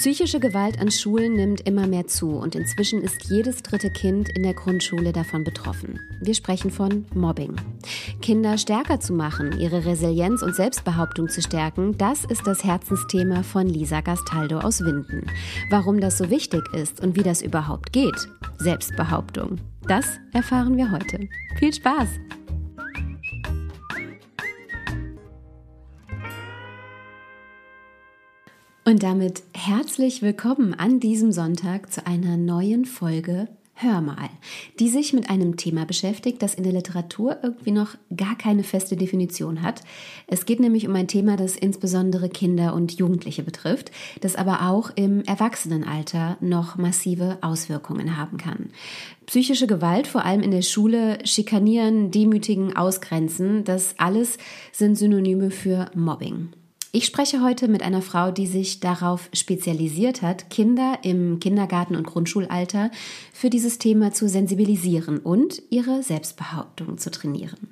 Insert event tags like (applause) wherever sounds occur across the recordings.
Psychische Gewalt an Schulen nimmt immer mehr zu und inzwischen ist jedes dritte Kind in der Grundschule davon betroffen. Wir sprechen von Mobbing. Kinder stärker zu machen, ihre Resilienz und Selbstbehauptung zu stärken, das ist das Herzensthema von Lisa Gastaldo aus Winden. Warum das so wichtig ist und wie das überhaupt geht, Selbstbehauptung, das erfahren wir heute. Viel Spaß! Und damit herzlich willkommen an diesem Sonntag zu einer neuen Folge Hör mal, die sich mit einem Thema beschäftigt, das in der Literatur irgendwie noch gar keine feste Definition hat. Es geht nämlich um ein Thema, das insbesondere Kinder und Jugendliche betrifft, das aber auch im Erwachsenenalter noch massive Auswirkungen haben kann. Psychische Gewalt, vor allem in der Schule, schikanieren, demütigen, ausgrenzen, das alles sind Synonyme für Mobbing. Ich spreche heute mit einer Frau, die sich darauf spezialisiert hat, Kinder im Kindergarten- und Grundschulalter für dieses Thema zu sensibilisieren und ihre Selbstbehauptung zu trainieren.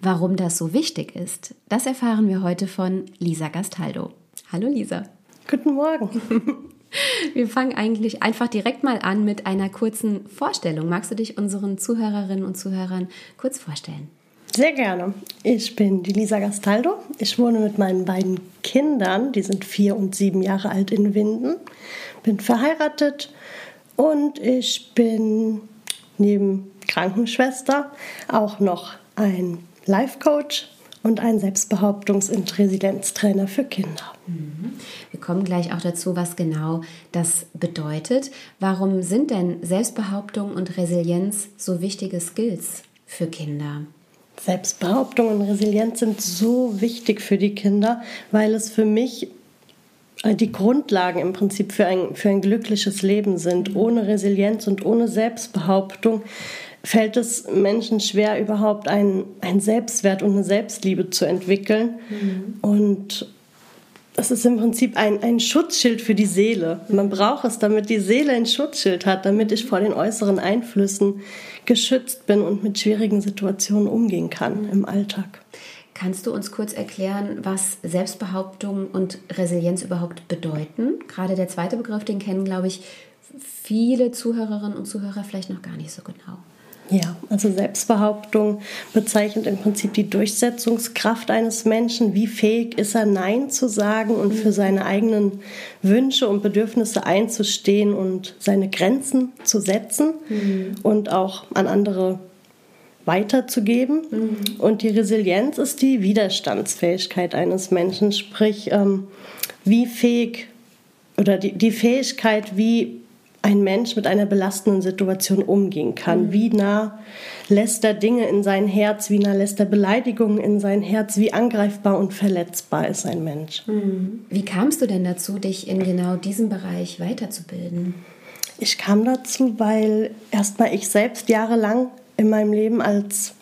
Warum das so wichtig ist, das erfahren wir heute von Lisa Gastaldo. Hallo Lisa. Guten Morgen. (laughs) Wir fangen eigentlich einfach direkt mal an mit einer kurzen Vorstellung. Magst du dich unseren Zuhörerinnen und Zuhörern kurz vorstellen? Sehr gerne. Ich bin die Lisa Gastaldo. Ich wohne mit meinen beiden Kindern, die sind vier und sieben Jahre alt in Winden, bin verheiratet und ich bin neben Krankenschwester auch noch ein Life Coach und ein Selbstbehauptungs- und Resilienztrainer für Kinder. Mhm. Wir kommen gleich auch dazu, was genau das bedeutet. Warum sind denn Selbstbehauptung und Resilienz so wichtige Skills für Kinder? Selbstbehauptung und Resilienz sind so wichtig für die Kinder, weil es für mich äh, die Grundlagen im Prinzip für ein, für ein glückliches Leben sind. Ohne Resilienz und ohne Selbstbehauptung fällt es Menschen schwer, überhaupt einen, einen Selbstwert und eine Selbstliebe zu entwickeln. Mhm. Und es ist im Prinzip ein, ein Schutzschild für die Seele. Man braucht es, damit die Seele ein Schutzschild hat, damit ich vor den äußeren Einflüssen geschützt bin und mit schwierigen Situationen umgehen kann im Alltag. Kannst du uns kurz erklären, was Selbstbehauptung und Resilienz überhaupt bedeuten? Gerade der zweite Begriff, den kennen, glaube ich, viele Zuhörerinnen und Zuhörer vielleicht noch gar nicht so genau. Ja, also Selbstbehauptung bezeichnet im Prinzip die Durchsetzungskraft eines Menschen. Wie fähig ist er, Nein zu sagen und für seine eigenen Wünsche und Bedürfnisse einzustehen und seine Grenzen zu setzen mhm. und auch an andere weiterzugeben. Mhm. Und die Resilienz ist die Widerstandsfähigkeit eines Menschen, sprich, ähm, wie fähig oder die, die Fähigkeit, wie ein Mensch mit einer belastenden Situation umgehen kann. Mhm. Wie nah lässt er Dinge in sein Herz, wie nah lässt er Beleidigungen in sein Herz, wie angreifbar und verletzbar ist ein Mensch. Mhm. Wie kamst du denn dazu, dich in genau diesem Bereich weiterzubilden? Ich kam dazu, weil erstmal ich selbst jahrelang in meinem Leben als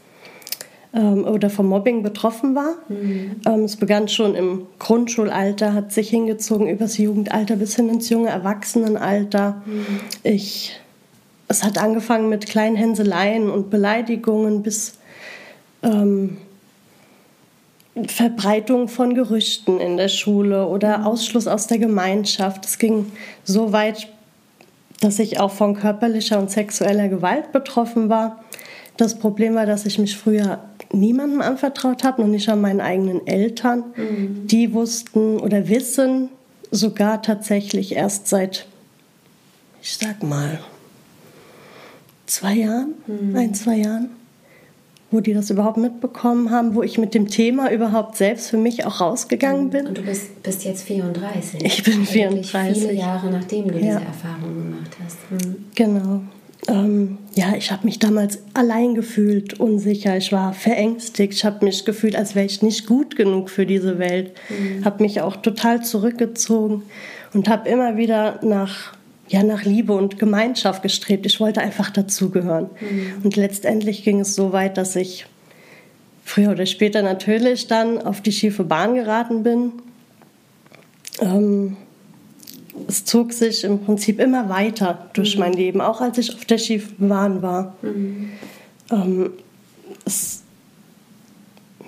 ähm, oder vom Mobbing betroffen war. Mhm. Ähm, es begann schon im Grundschulalter, hat sich hingezogen übers Jugendalter bis hin ins junge Erwachsenenalter. Mhm. Ich, es hat angefangen mit kleinen Hänseleien und Beleidigungen bis ähm, Verbreitung von Gerüchten in der Schule oder mhm. Ausschluss aus der Gemeinschaft. Es ging so weit, dass ich auch von körperlicher und sexueller Gewalt betroffen war. Das Problem war, dass ich mich früher niemandem anvertraut habe, noch nicht an meinen eigenen Eltern. Mhm. Die wussten oder wissen sogar tatsächlich erst seit, ich sag mal, zwei Jahren, mhm. ein, zwei Jahren, wo die das überhaupt mitbekommen haben, wo ich mit dem Thema überhaupt selbst für mich auch rausgegangen mhm. bin. Und du bist, bist jetzt 34. Ich bin 34. Viele Jahre nachdem du ja. diese Erfahrung gemacht hast. Mhm. Genau ähm, ja, ich habe mich damals allein gefühlt, unsicher. Ich war verängstigt. Ich habe mich gefühlt, als wäre ich nicht gut genug für diese Welt. Mhm. Habe mich auch total zurückgezogen und habe immer wieder nach ja nach Liebe und Gemeinschaft gestrebt. Ich wollte einfach dazugehören. Mhm. Und letztendlich ging es so weit, dass ich früher oder später natürlich dann auf die schiefe Bahn geraten bin. Ähm, es zog sich im Prinzip immer weiter durch mhm. mein Leben, auch als ich auf der schiefen Bahn war. Mhm. Ähm, es,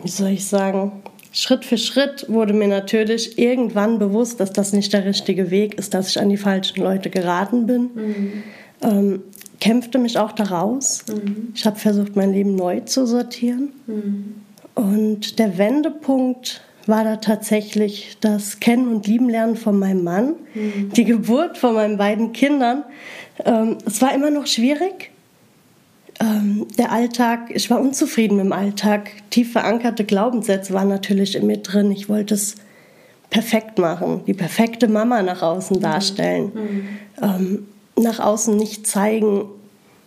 wie soll ich sagen, Schritt für Schritt wurde mir natürlich irgendwann bewusst, dass das nicht der richtige Weg ist, dass ich an die falschen Leute geraten bin. Mhm. Ähm, kämpfte mich auch daraus. Mhm. Ich habe versucht, mein Leben neu zu sortieren. Mhm. Und der Wendepunkt war da tatsächlich das Kennen und Lieben lernen von meinem Mann, mhm. die Geburt von meinen beiden Kindern. Ähm, es war immer noch schwierig, ähm, der Alltag, ich war unzufrieden mit dem Alltag. Tief verankerte Glaubenssätze waren natürlich in mir drin. Ich wollte es perfekt machen, die perfekte Mama nach außen darstellen. Mhm. Ähm, nach außen nicht zeigen,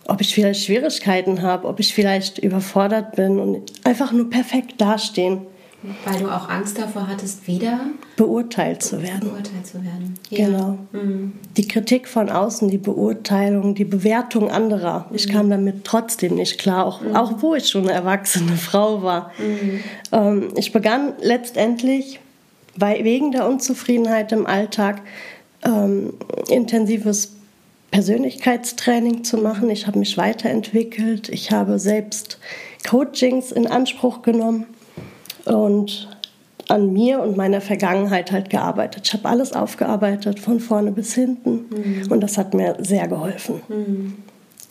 ob ich vielleicht Schwierigkeiten habe, ob ich vielleicht überfordert bin und einfach nur perfekt dastehen. Weil du auch Angst davor hattest, wieder beurteilt zu werden. Beurteilt zu werden. Ja. Genau. Mhm. Die Kritik von außen, die Beurteilung, die Bewertung anderer. Mhm. Ich kam damit trotzdem nicht klar, auch, mhm. auch wo ich schon eine erwachsene (laughs) Frau war. Mhm. Ähm, ich begann letztendlich, weil, wegen der Unzufriedenheit im Alltag, ähm, intensives Persönlichkeitstraining zu machen. Ich habe mich weiterentwickelt. Ich habe selbst Coachings in Anspruch genommen und an mir und meiner Vergangenheit halt gearbeitet. Ich habe alles aufgearbeitet, von vorne bis hinten. Mhm. Und das hat mir sehr geholfen. Mhm.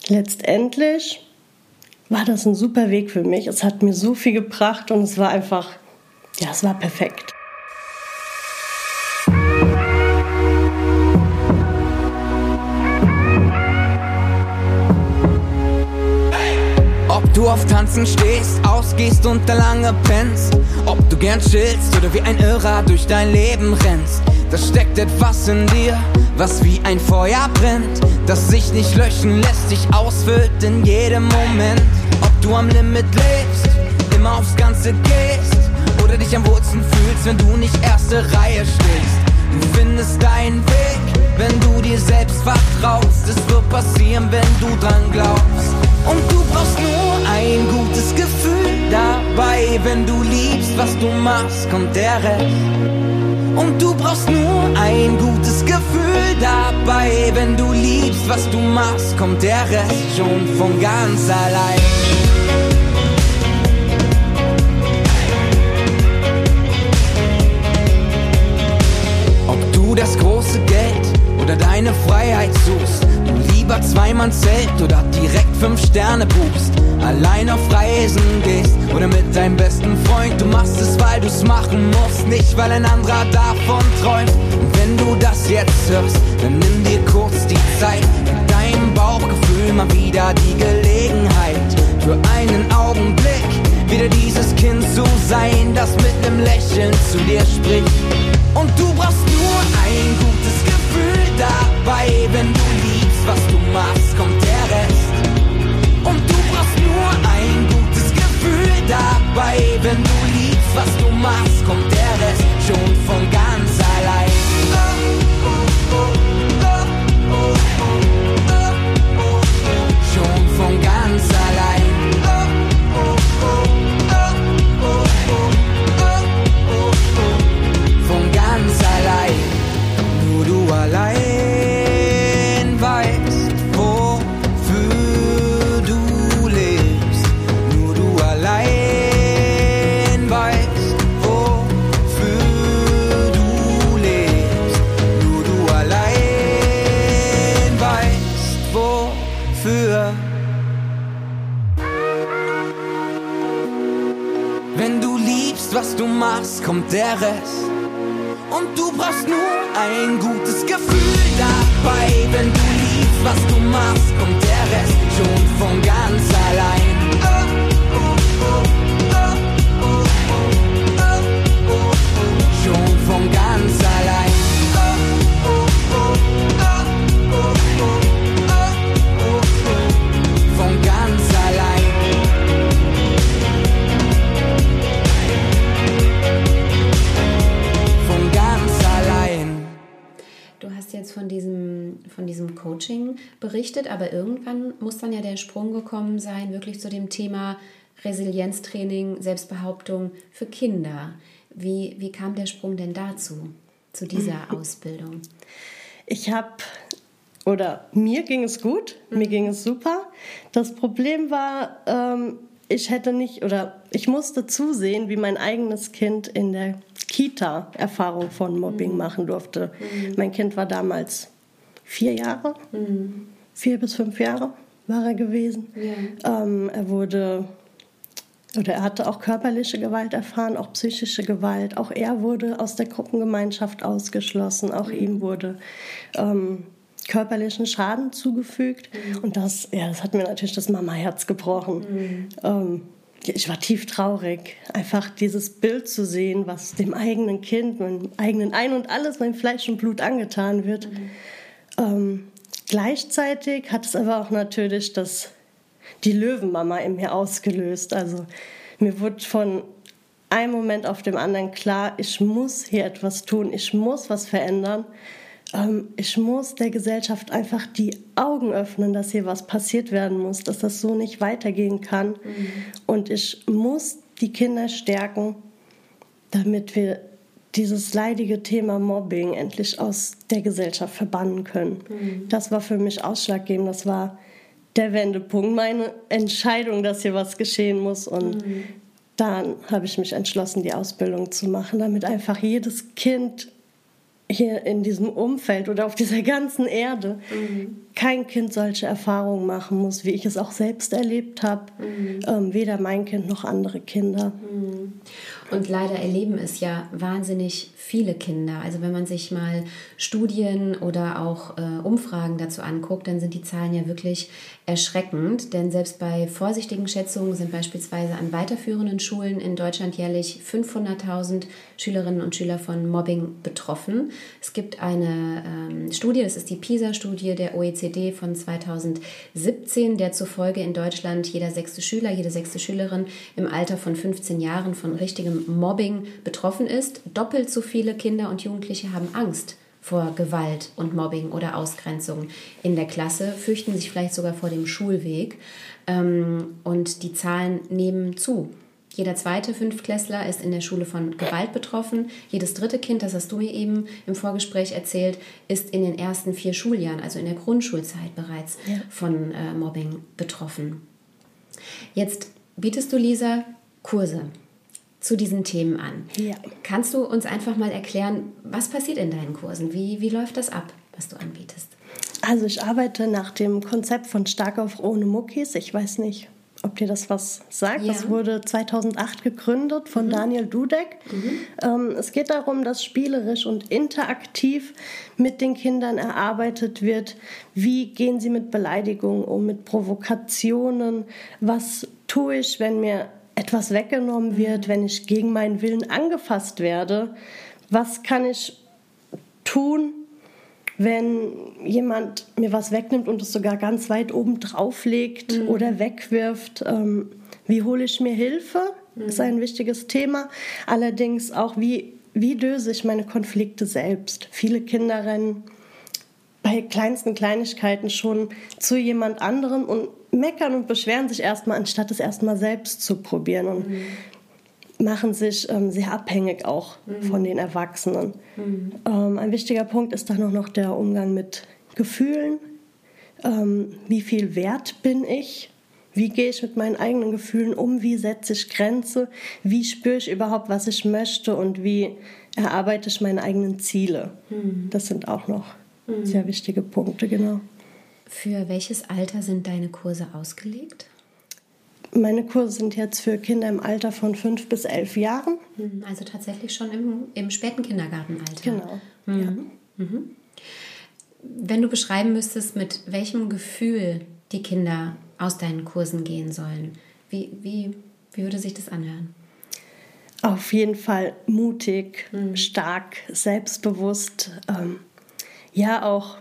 Letztendlich war das ein super Weg für mich. Es hat mir so viel gebracht und es war einfach, ja, es war perfekt. Auf Tanzen stehst, ausgehst und da lange pennst. Ob du gern chillst oder wie ein Irrer durch dein Leben rennst. Da steckt etwas in dir, was wie ein Feuer brennt. Das sich nicht löschen lässt, sich ausfüllt in jedem Moment. Ob du am Limit lebst, immer aufs Ganze gehst. Oder dich am Wurzeln fühlst, wenn du nicht erste Reihe stehst. Du findest deinen Weg, wenn du dir selbst vertraust. Es wird passieren, wenn du dran glaubst. Und du brauchst nur ein gutes Gefühl dabei. Wenn du liebst, was du machst, kommt der Rest. Und du brauchst nur ein gutes Gefühl dabei. Wenn du liebst, was du machst, kommt der Rest schon von ganz allein. Ob du das große Geld oder deine Freiheit suchst, lieber zweimal Zelt oder direkt fünf Sterne buchst, allein auf Reisen gehst oder mit deinem besten Freund, du machst es, weil du's machen musst, nicht weil ein anderer davon träumt. Und wenn du das jetzt hörst, dann nimm dir kurz die Zeit, mit deinem Bauchgefühl mal wieder die Gelegenheit für einen Augenblick wieder dieses Kind zu sein, das mit nem Lächeln zu dir spricht. Und du brauchst nur ein gutes Gefühl dabei, wenn du was du machst, kommt Berichtet, aber irgendwann muss dann ja der Sprung gekommen sein, wirklich zu dem Thema Resilienztraining, Selbstbehauptung für Kinder. Wie, wie kam der Sprung denn dazu, zu dieser (laughs) Ausbildung? Ich habe, oder mir ging es gut, mhm. mir ging es super. Das Problem war, ähm, ich hätte nicht, oder ich musste zusehen, wie mein eigenes Kind in der Kita Erfahrung von Mobbing mhm. machen durfte. Mhm. Mein Kind war damals vier Jahre, mhm. Vier bis fünf Jahre war er gewesen. Ja. Ähm, er wurde oder er hatte auch körperliche Gewalt erfahren, auch psychische Gewalt. Auch er wurde aus der Gruppengemeinschaft ausgeschlossen. Auch ihm wurde ähm, körperlichen Schaden zugefügt. Mhm. Und das, ja, das hat mir natürlich das Mama-Herz gebrochen. Mhm. Ähm, ich war tief traurig, einfach dieses Bild zu sehen, was dem eigenen Kind, meinem eigenen Ein und alles, mein Fleisch und Blut angetan wird. Mhm. Ähm, gleichzeitig hat es aber auch natürlich das die Löwenmama in mir ausgelöst. Also mir wurde von einem Moment auf dem anderen klar, ich muss hier etwas tun, ich muss was verändern. Ähm, ich muss der Gesellschaft einfach die Augen öffnen, dass hier was passiert werden muss, dass das so nicht weitergehen kann. Mhm. Und ich muss die Kinder stärken, damit wir dieses leidige Thema Mobbing endlich aus der Gesellschaft verbannen können. Mhm. Das war für mich ausschlaggebend. Das war der Wendepunkt, meine Entscheidung, dass hier was geschehen muss. Und mhm. dann habe ich mich entschlossen, die Ausbildung zu machen, damit einfach jedes Kind hier in diesem Umfeld oder auf dieser ganzen Erde mhm. kein Kind solche Erfahrungen machen muss, wie ich es auch selbst erlebt habe. Mhm. Ähm, weder mein Kind noch andere Kinder. Mhm. Und leider erleben es ja wahnsinnig viele Kinder. Also wenn man sich mal Studien oder auch äh, Umfragen dazu anguckt, dann sind die Zahlen ja wirklich erschreckend. Denn selbst bei vorsichtigen Schätzungen sind beispielsweise an weiterführenden Schulen in Deutschland jährlich 500.000 Schülerinnen und Schüler von Mobbing betroffen. Es gibt eine ähm, Studie, das ist die PISA-Studie der OECD von 2017, der zufolge in Deutschland jeder sechste Schüler, jede sechste Schülerin im Alter von 15 Jahren von richtigem Mobbing betroffen ist. Doppelt so viele Kinder und Jugendliche haben Angst vor Gewalt und Mobbing oder Ausgrenzung in der Klasse, fürchten sich vielleicht sogar vor dem Schulweg. Ähm, und die Zahlen nehmen zu. Jeder zweite Fünftklässler ist in der Schule von Gewalt betroffen. Jedes dritte Kind, das hast du mir eben im Vorgespräch erzählt, ist in den ersten vier Schuljahren, also in der Grundschulzeit bereits ja. von äh, Mobbing betroffen. Jetzt bietest du, Lisa, Kurse zu diesen Themen an. Ja. Kannst du uns einfach mal erklären, was passiert in deinen Kursen? Wie, wie läuft das ab, was du anbietest? Also ich arbeite nach dem Konzept von Stark auf ohne Muckis. Ich weiß nicht, ob dir das was sagt. Ja. Das wurde 2008 gegründet von mhm. Daniel Dudek. Mhm. Ähm, es geht darum, dass spielerisch und interaktiv mit den Kindern erarbeitet wird, wie gehen sie mit Beleidigungen um, mit Provokationen, was tue ich, wenn mir etwas weggenommen wird, wenn ich gegen meinen Willen angefasst werde. Was kann ich tun, wenn jemand mir was wegnimmt und es sogar ganz weit oben drauf legt mhm. oder wegwirft? Ähm, wie hole ich mir Hilfe? Mhm. Ist ein wichtiges Thema. Allerdings auch, wie, wie löse ich meine Konflikte selbst? Viele Kinder rennen bei kleinsten Kleinigkeiten schon zu jemand anderem und meckern und beschweren sich erstmal, anstatt es erstmal selbst zu probieren und mhm. machen sich ähm, sehr abhängig auch mhm. von den Erwachsenen. Mhm. Ähm, ein wichtiger Punkt ist dann auch noch der Umgang mit Gefühlen. Ähm, wie viel wert bin ich? Wie gehe ich mit meinen eigenen Gefühlen um? Wie setze ich Grenze? Wie spüre ich überhaupt, was ich möchte? Und wie erarbeite ich meine eigenen Ziele? Mhm. Das sind auch noch. Sehr wichtige Punkte, genau. Für welches Alter sind deine Kurse ausgelegt? Meine Kurse sind jetzt für Kinder im Alter von fünf bis elf Jahren. Mhm, also tatsächlich schon im, im späten Kindergartenalter. Genau. Mhm. Ja. Mhm. Wenn du beschreiben müsstest, mit welchem Gefühl die Kinder aus deinen Kursen gehen sollen, wie, wie, wie würde sich das anhören? Auf jeden Fall mutig, mhm. stark, selbstbewusst, ähm, ja auch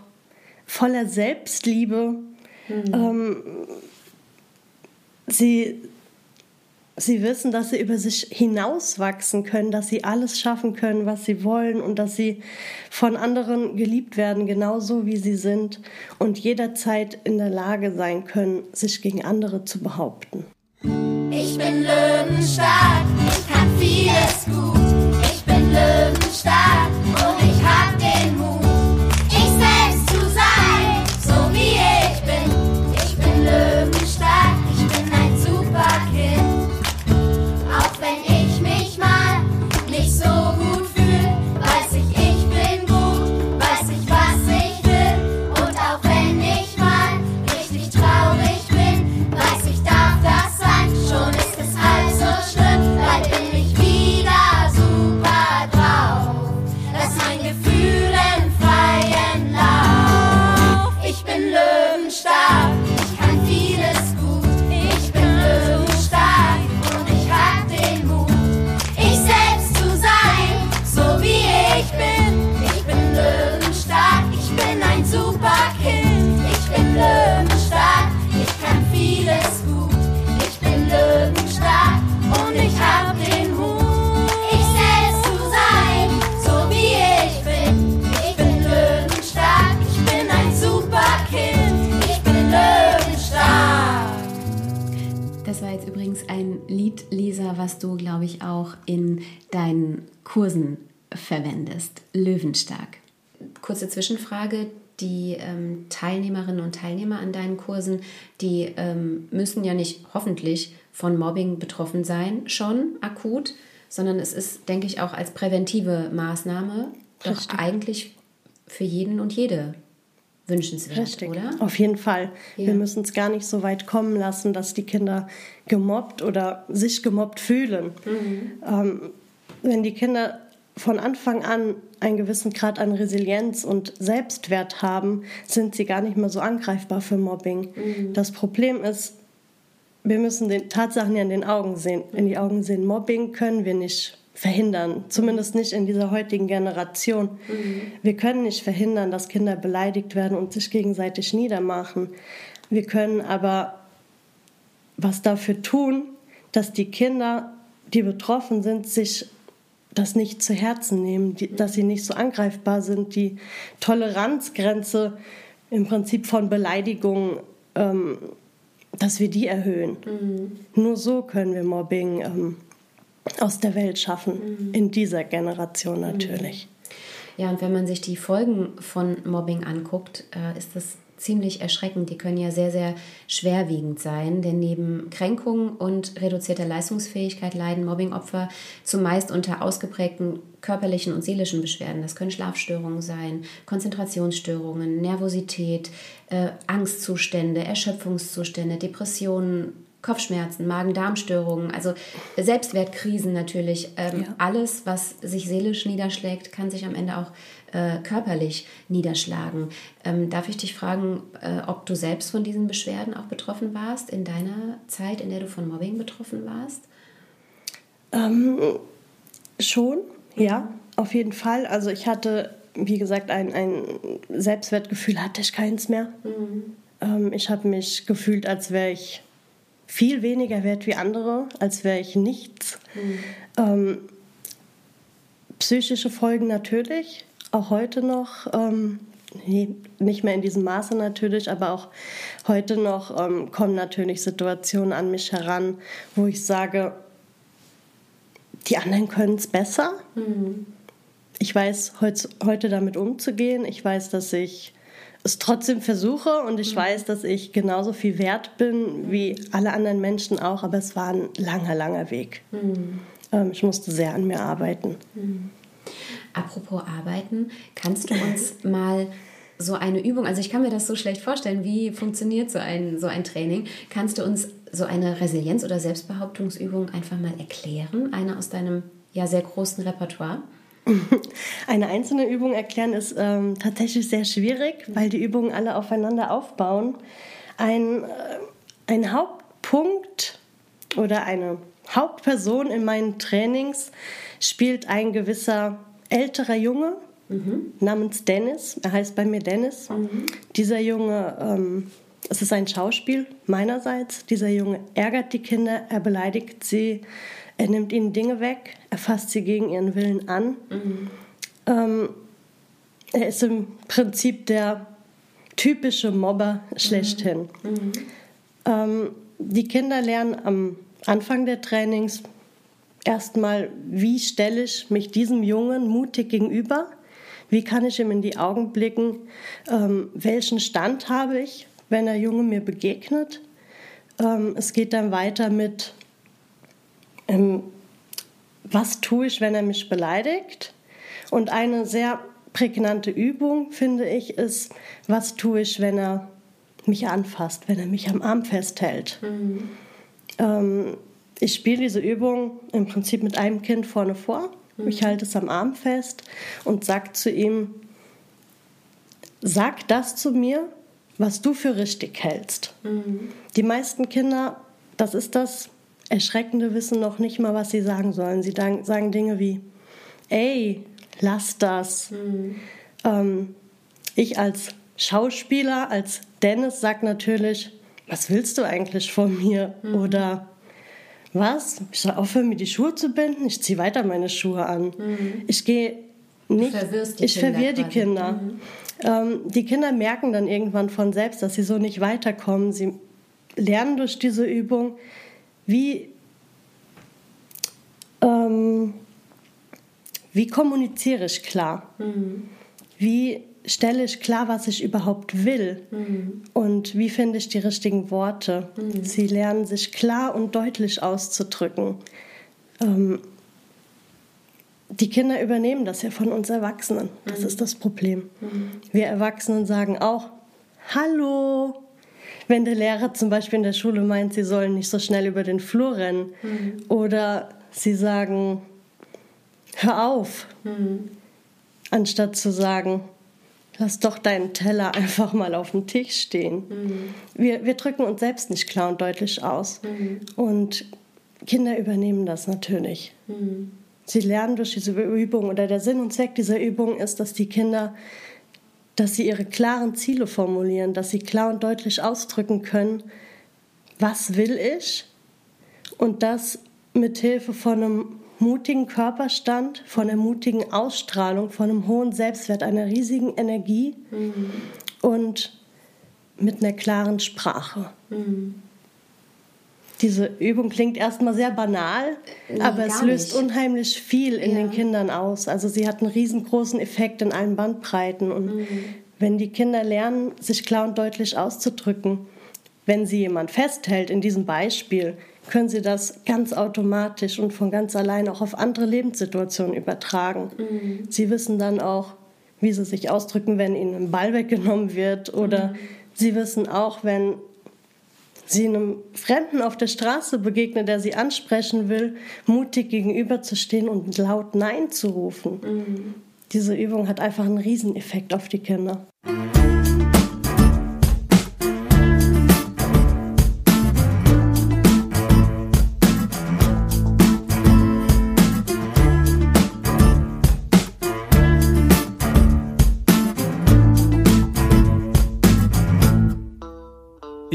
voller Selbstliebe. Mhm. Ähm, sie, sie wissen, dass sie über sich hinauswachsen können, dass sie alles schaffen können, was sie wollen und dass sie von anderen geliebt werden, genauso wie sie sind und jederzeit in der Lage sein können, sich gegen andere zu behaupten. Ich bin löwenstark, ich kann vieles gut. Ich bin löwenstark Lisa, was du, glaube ich, auch in deinen Kursen verwendest. Löwenstark. Kurze Zwischenfrage. Die ähm, Teilnehmerinnen und Teilnehmer an deinen Kursen, die ähm, müssen ja nicht hoffentlich von Mobbing betroffen sein, schon akut, sondern es ist, denke ich, auch als präventive Maßnahme doch eigentlich für jeden und jede wünschenswert, Richtig, oder? auf jeden Fall. Ja. Wir müssen es gar nicht so weit kommen lassen, dass die Kinder gemobbt oder sich gemobbt fühlen. Ähm, wenn die Kinder von Anfang an einen gewissen Grad an Resilienz und Selbstwert haben, sind sie gar nicht mehr so angreifbar für Mobbing. Das Problem ist, wir müssen den Tatsachen ja in den Augen sehen. In die Augen sehen, Mobbing können wir nicht verhindern, zumindest nicht in dieser heutigen Generation. Wir können nicht verhindern, dass Kinder beleidigt werden und sich gegenseitig niedermachen. Wir können aber was dafür tun, dass die Kinder, die betroffen sind, sich das nicht zu Herzen nehmen, die, dass sie nicht so angreifbar sind, die Toleranzgrenze im Prinzip von Beleidigungen, ähm, dass wir die erhöhen. Nur so können wir Mobbing ähm, aus der Welt schaffen, in dieser Generation natürlich. Ja, und wenn man sich die Folgen von Mobbing anguckt, äh, ist das ziemlich erschreckend. Die können ja sehr, sehr schwerwiegend sein, denn neben Kränkung und reduzierter Leistungsfähigkeit leiden Mobbingopfer zumeist unter ausgeprägten körperlichen und seelischen Beschwerden. Das können Schlafstörungen sein, Konzentrationsstörungen, Nervosität, äh, Angstzustände, Erschöpfungszustände, Depressionen, Kopfschmerzen, Magen-Darm-Störungen, also Selbstwertkrisen natürlich. Ähm, Ja. Alles, was sich seelisch niederschlägt, kann sich am Ende auch äh, körperlich niederschlagen. Ähm, darf ich dich fragen, äh, ob du selbst von diesen Beschwerden auch betroffen warst in deiner Zeit, in der du von Mobbing betroffen warst? Schon, ja, auf jeden Fall. Also ich hatte, wie gesagt, ein, ein Selbstwertgefühl hatte ich keins mehr. Ähm, ich habe mich gefühlt, als wäre ich viel weniger wert wie andere, als wäre ich nichts. Ähm, psychische Folgen natürlich, auch heute noch. Ähm, nee, nicht mehr in diesem Maße natürlich, aber auch heute noch ähm, kommen natürlich Situationen an mich heran, wo ich sage, die anderen können es besser. Ich weiß heutz, heute damit umzugehen. Ich weiß, dass ich es trotzdem versuche und ich weiß, dass ich genauso viel wert bin wie alle anderen Menschen auch, aber es war ein langer, langer Weg. Ähm, ich musste sehr an mir arbeiten. Apropos Arbeiten, kannst du uns (laughs) mal so eine Übung, also ich kann mir das so schlecht vorstellen, wie funktioniert so ein, so ein Training? Kannst du uns so eine Resilienz- oder Selbstbehauptungsübung einfach mal erklären? Eine aus deinem ja sehr großen Repertoire? (laughs) Eine einzelne Übung erklären ist ähm, tatsächlich sehr schwierig, weil die Übungen alle aufeinander aufbauen. Ein, äh, ein Hauptpunkt oder eine Hauptperson in meinen Trainings spielt ein gewisser älterer Junge namens Dennis. Er heißt bei mir Dennis. Dieser Junge, ähm, es ist ein Schauspiel meinerseits. Dieser Junge ärgert die Kinder, er beleidigt sie, er nimmt ihnen Dinge weg, er fasst sie gegen ihren Willen an. Ähm, er ist im Prinzip der typische Mobber schlechthin. Ähm, die Kinder lernen am Anfang der Trainings erstmal, wie stelle ich mich diesem Jungen mutig gegenüber? Wie kann ich ihm in die Augen blicken? Ähm, welchen Stand habe ich, wenn der Junge mir begegnet? Ähm, es geht dann weiter mit, ähm, was tue ich, wenn er mich beleidigt? Und eine sehr prägnante Übung, finde ich, ist, was tue ich, wenn er mich anfasst, wenn er mich am Arm festhält. Mhm. Ähm, ich spiele diese Übung im Prinzip mit einem Kind vorne vor. Mhm. Ich halte es am Arm fest und sage zu ihm, sag das zu mir, was du für richtig hältst. Mhm. Die meisten Kinder, das ist das Erschreckende, wissen noch nicht mal, was sie sagen sollen. Sie sagen Dinge wie, ey, lass das. Mhm. Ähm, ich als Schauspieler, als Dennis, sag natürlich, was willst du eigentlich von mir? Mhm. Oder was? Ich soll aufhören, mir die Schuhe zu binden? Ich ziehe weiter meine Schuhe an. Mhm. Ich gehe nicht. ich verwirre die Kinder. Mhm. Ähm, die Kinder merken dann irgendwann von selbst, dass sie so nicht weiterkommen. Sie lernen durch diese Übung, wie, ähm, wie kommuniziere ich klar? Mhm. Wie stelle ich klar, was ich überhaupt will mhm. und wie finde ich die richtigen Worte. Mhm. Sie lernen sich klar und deutlich auszudrücken. Ähm, die Kinder übernehmen das ja von uns Erwachsenen. Das mhm. ist das Problem. Mhm. Wir Erwachsenen sagen auch Hallo. Wenn der Lehrer zum Beispiel in der Schule meint, sie sollen nicht so schnell über den Flur rennen. Mhm. Oder sie sagen, hör auf. Mhm. Anstatt zu sagen, lass doch deinen Teller einfach mal auf dem Tisch stehen. Mhm. Wir, wir drücken uns selbst nicht klar und deutlich aus. Mhm. Und Kinder übernehmen das natürlich. Mhm. Sie lernen durch diese Übung oder der Sinn und Zweck dieser Übung ist, dass die Kinder, dass sie ihre klaren Ziele formulieren, dass sie klar und deutlich ausdrücken können, was will ich und das mit Hilfe von einem mutigen Körperstand, von einer mutigen Ausstrahlung, von einem hohen Selbstwert, einer riesigen Energie mhm. und mit einer klaren Sprache. Mhm. Diese Übung klingt erstmal sehr banal, nee, aber es löst nicht. unheimlich viel in ja. den Kindern aus. Also sie hat einen riesengroßen Effekt in allen Bandbreiten. Und mhm. wenn die Kinder lernen, sich klar und deutlich auszudrücken, wenn sie jemand festhält in diesem Beispiel, können sie das ganz automatisch und von ganz allein auch auf andere Lebenssituationen übertragen. Mhm. Sie wissen dann auch, wie sie sich ausdrücken, wenn ihnen ein Ball weggenommen wird oder mhm. sie wissen auch, wenn sie einem Fremden auf der Straße begegnen, der sie ansprechen will, mutig gegenüberzustehen und laut Nein zu rufen. Mhm. Diese Übung hat einfach einen Rieseneffekt auf die Kinder.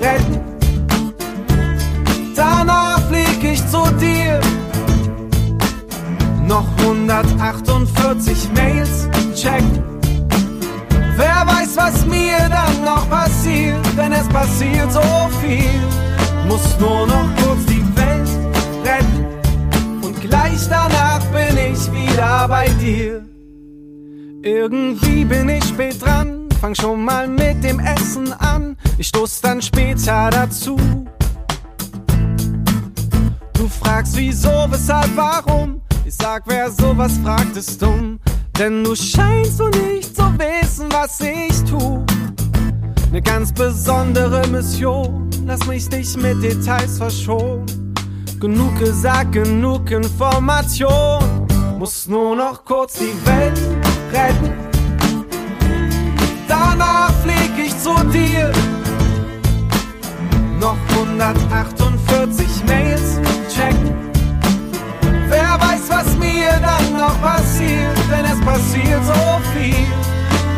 retten. Danach flieg ich zu dir. Noch 148 Mails checkt. Wer weiß, was mir dann noch passiert, denn es passiert so viel. Muss nur noch kurz die Welt retten. Und gleich danach bin ich wieder bei dir. Irgendwie bin ich spät dran fang schon mal mit dem Essen an, ich stoß dann später dazu. Du fragst wieso, weshalb, warum? Ich sag, wer sowas fragt, ist dumm. Denn du scheinst so nicht zu wissen, was ich tu. Ne ganz besondere Mission, lass mich dich mit Details verschonen. Genug gesagt, genug Information. Muss nur noch kurz die Welt retten danach flieg ich zu dir. Noch 148 Mails, check. Wer weiß, was mir dann noch passiert, denn es passiert so viel.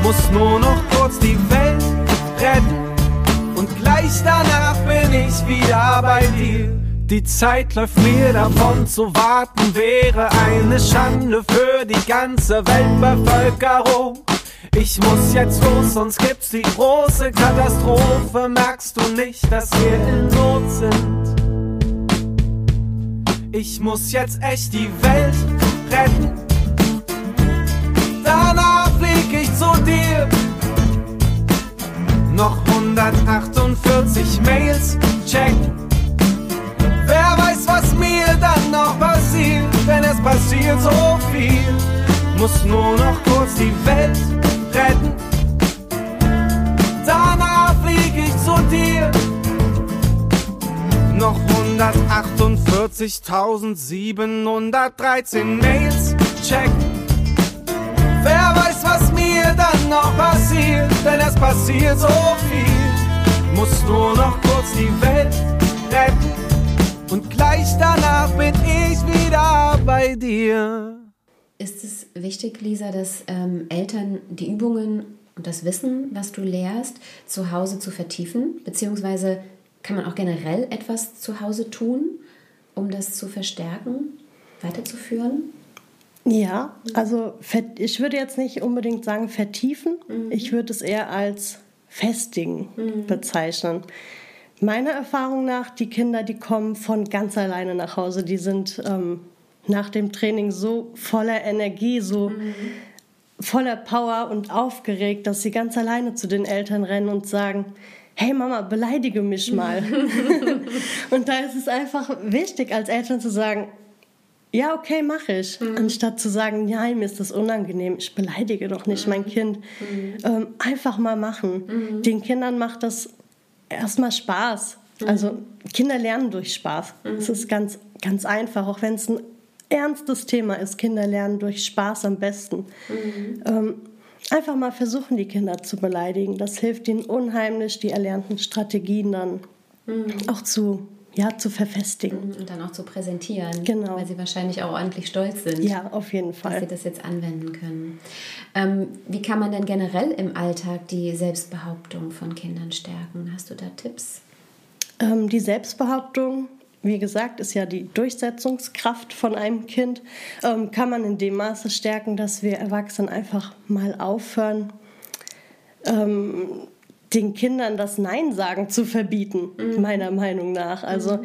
Muss nur noch kurz die Welt retten und gleich danach bin ich wieder bei dir. Die Zeit läuft mir davon, zu warten wäre eine Schande für die ganze Weltbevölkerung. Ich muss jetzt los, sonst gibt's die große Katastrophe. Merkst du nicht, dass wir in Not sind? Ich muss jetzt echt die Welt retten. Danach flieg ich zu dir. Noch 148 Mails checken. Wer weiß, was mir dann noch passiert, denn es passiert so viel. Muss nur noch kurz die Welt retten. Danach flieg ich zu dir. Noch 148.713 Mails checken. Wer weiß, was mir dann noch passiert, denn es passiert so viel. Muss nur noch kurz die Welt retten. Und gleich danach bin ich wieder bei dir. Wichtig, Lisa, dass ähm, Eltern die Übungen und das Wissen, was du lehrst, zu Hause zu vertiefen? Beziehungsweise kann man auch generell etwas zu Hause tun, um das zu verstärken, weiterzuführen? Ja, also ich würde jetzt nicht unbedingt sagen vertiefen, ich würde es eher als festigen bezeichnen. Meiner Erfahrung nach, die Kinder, die kommen von ganz alleine nach Hause, die sind ähm, nach dem Training so voller Energie, so voller Power und aufgeregt, dass sie ganz alleine zu den Eltern rennen und sagen, hey Mama, beleidige mich mal. (laughs) (laughs) und da ist es einfach wichtig, als Eltern zu sagen, ja, okay, mache ich. Anstatt zu sagen, nein, mir ist das unangenehm, ich beleidige doch nicht mein Kind. Ähm, einfach mal machen. Den Kindern macht das erstmal Spaß. Also Kinder lernen durch Spaß. Es ist ganz, ganz einfach, auch wenn es ein ernstes Thema ist. Kinder lernen durch Spaß am besten. Ähm, einfach mal versuchen, die Kinder zu beleidigen. Das hilft ihnen unheimlich, die erlernten Strategien dann auch zu, ja, zu verfestigen. Und dann auch zu präsentieren, Genau. weil sie wahrscheinlich auch ordentlich stolz sind. Ja, auf jeden dass Fall. sie das jetzt anwenden können. Ähm, wie kann man denn generell im Alltag die Selbstbehauptung von Kindern stärken? Hast du da Tipps? Ähm, die Selbstbehauptung, wie gesagt, ist ja die Durchsetzungskraft von einem Kind, ähm, kann man in dem Maße stärken, dass wir Erwachsenen einfach mal aufhören, ähm, den Kindern das Nein sagen zu verbieten, meiner Meinung nach. Also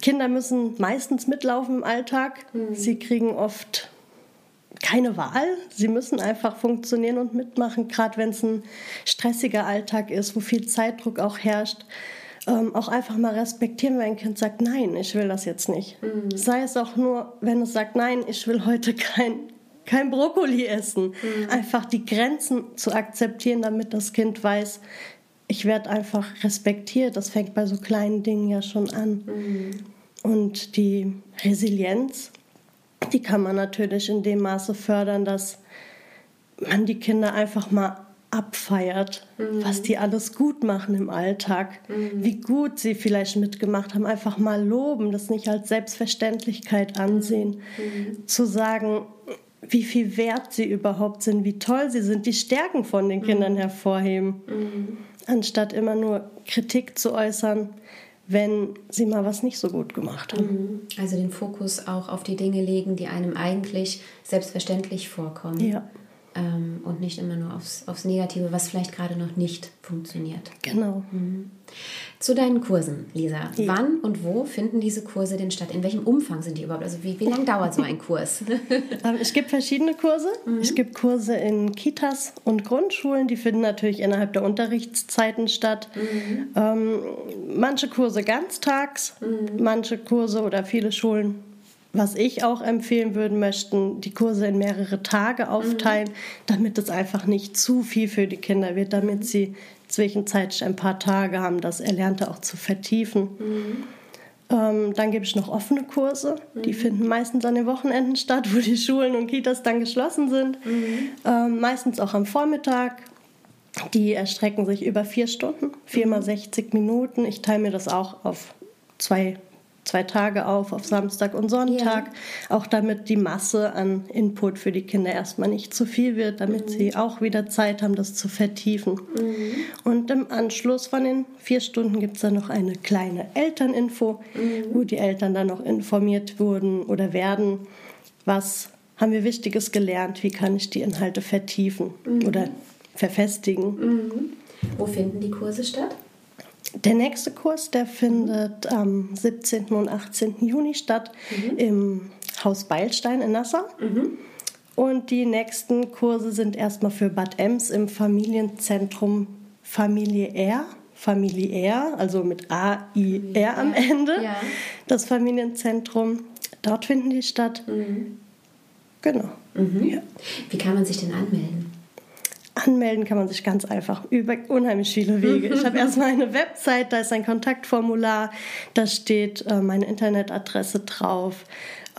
Kinder müssen meistens mitlaufen im Alltag. Sie kriegen oft keine Wahl. Sie müssen einfach funktionieren und mitmachen, gerade wenn es ein stressiger Alltag ist, wo viel Zeitdruck auch herrscht. Ähm, auch einfach mal respektieren, wenn ein Kind sagt, nein, ich will das jetzt nicht. Sei es auch nur, wenn es sagt, nein, ich will heute kein, kein Brokkoli essen. Einfach die Grenzen zu akzeptieren, damit das Kind weiß, ich werde einfach respektiert. Das fängt bei so kleinen Dingen ja schon an. Und die Resilienz, die kann man natürlich in dem Maße fördern, dass man die Kinder einfach mal abfeiert, was die alles gut machen im Alltag, wie gut sie vielleicht mitgemacht haben, einfach mal loben, das nicht als Selbstverständlichkeit ansehen, zu sagen, wie viel wert sie überhaupt sind, wie toll sie sind, die Stärken von den Kindern hervorheben, anstatt immer nur Kritik zu äußern, wenn sie mal was nicht so gut gemacht haben. Also den Fokus auch auf die Dinge legen, die einem eigentlich selbstverständlich vorkommen. Ja. Ähm, und nicht immer nur aufs, aufs Negative, was vielleicht gerade noch nicht funktioniert. Genau. Zu deinen Kursen, Lisa. Ja. Wann und wo finden diese Kurse denn statt? In welchem Umfang sind die überhaupt? Also wie, wie lange dauert so ein Kurs? (laughs) Ähm, Ich gebe verschiedene Kurse. Ich gebe Kurse in Kitas und Grundschulen. Die finden natürlich innerhalb der Unterrichtszeiten statt. Ähm, manche Kurse ganztags, manche Kurse oder viele Schulen, was ich auch empfehlen würde, möchten die Kurse in mehrere Tage aufteilen, damit es einfach nicht zu viel für die Kinder wird, damit sie zwischenzeitlich ein paar Tage haben, das Erlernte auch zu vertiefen. Ähm, dann gebe ich noch offene Kurse. Die finden meistens an den Wochenenden statt, wo die Schulen und Kitas dann geschlossen sind. Ähm, meistens auch am Vormittag. Die erstrecken sich über vier Stunden, vier mal 60 Minuten. Ich teile mir das auch auf zwei zwei Tage auf, auf Samstag und Sonntag, ja. auch damit die Masse an Input für die Kinder erstmal nicht zu viel wird, damit mhm. sie auch wieder Zeit haben, das zu vertiefen. Mhm. Und im Anschluss von den vier Stunden gibt es dann noch eine kleine Elterninfo, mhm. wo die Eltern dann noch informiert wurden oder werden, was haben wir Wichtiges gelernt, wie kann ich die Inhalte vertiefen mhm. oder verfestigen. Mhm. Wo finden die Kurse statt? Der nächste Kurs, der findet am 17. und 18. Juni statt mhm. im Haus Beilstein in Nassau. Mhm. Und die nächsten Kurse sind erstmal für Bad Ems im Familienzentrum Familiär. Familiär, also mit A-I-R am Ende. Ja. Das Familienzentrum. Dort finden die statt. Mhm. Genau. Mhm. Ja. Wie kann man sich denn anmelden? Anmelden kann man sich ganz einfach über unheimlich viele Wege. Ich habe (laughs) erstmal eine Website, da ist ein Kontaktformular, da steht äh, meine Internetadresse drauf.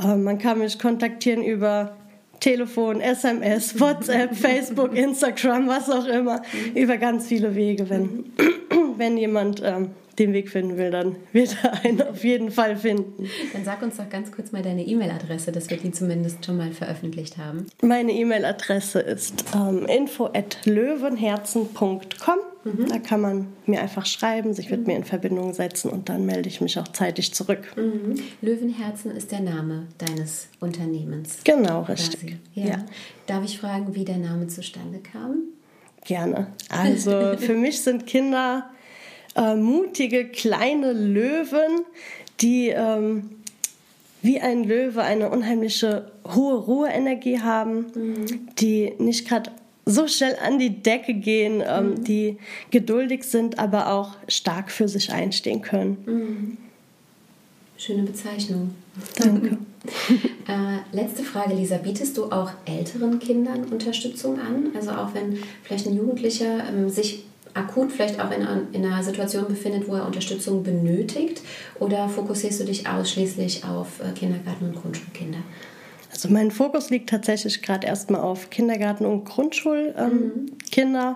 Äh, man kann mich kontaktieren über Telefon, SMS, (laughs) WhatsApp, Facebook, Instagram, was auch immer, über ganz viele Wege. Wenn, (clears throat) wenn jemand ähm, den Weg finden will, dann wird er einen auf jeden Fall finden. Dann sag uns doch ganz kurz mal deine E-Mail-Adresse, dass wir die zumindest schon mal veröffentlicht haben. Meine E-Mail-Adresse ist ähm, info@löwenherzen.com. Mhm. Da kann man mir einfach schreiben, sich mit mhm. mir in Verbindung setzen und dann melde ich mich auch zeitig zurück. Mhm. Löwenherzen ist der Name deines Unternehmens. Genau, richtig. Ja. ja. Darf ich fragen, wie der Name zustande kam? Gerne. Also (laughs) für mich sind Kinder äh, mutige kleine Löwen, die ähm, wie ein Löwe eine unheimliche hohe Ruheenergie haben, mhm. die nicht gerade so schnell an die Decke gehen, ähm, mhm. die geduldig sind, aber auch stark für sich einstehen können. Mhm. Schöne Bezeichnung. Danke. (laughs) äh, letzte Frage, Lisa. Bietest du auch älteren Kindern Unterstützung an? Also auch wenn vielleicht ein Jugendlicher ähm, sich akut vielleicht auch in, in einer Situation befindet, wo er Unterstützung benötigt? Oder fokussierst du dich ausschließlich auf äh, Kindergarten- und Grundschulkinder? Also mein Fokus liegt tatsächlich gerade erstmal auf Kindergarten- und Grundschulkinder. Ähm, mhm.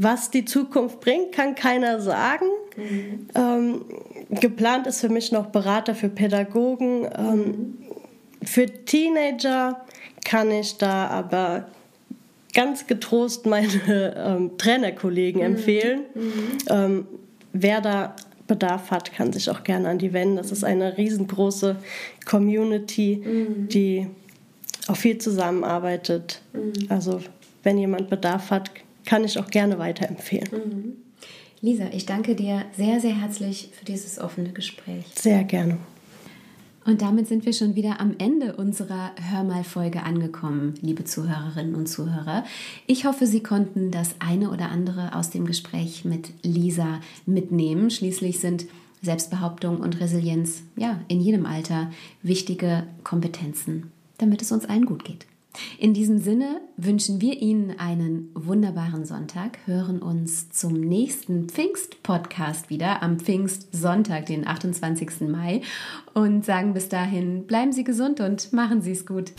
Was die Zukunft bringt, kann keiner sagen. Mhm. Ähm, geplant ist für mich noch Berater für Pädagogen. Ähm, mhm. Für Teenager kann ich da aber ganz getrost meine ähm, Trainerkollegen mhm. empfehlen. Mhm. Ähm, wer da Bedarf hat, kann sich auch gerne an die wenden. Das ist eine riesengroße Community, mhm. die auch viel zusammenarbeitet. Mhm. Also wenn jemand Bedarf hat, kann ich auch gerne weiterempfehlen. Mhm. Lisa, ich danke dir sehr, sehr herzlich für dieses offene Gespräch. Sehr gerne. Und damit sind wir schon wieder am Ende unserer Hörmal-Folge angekommen, liebe Zuhörerinnen und Zuhörer. Ich hoffe, Sie konnten das eine oder andere aus dem Gespräch mit Lisa mitnehmen. Schließlich sind Selbstbehauptung und Resilienz ja in jedem Alter wichtige Kompetenzen, damit es uns allen gut geht. In diesem Sinne wünschen wir Ihnen einen wunderbaren Sonntag, hören uns zum nächsten Pfingst-Podcast wieder am Pfingstsonntag, den 28. Mai und sagen bis dahin, bleiben Sie gesund und machen Sie es gut.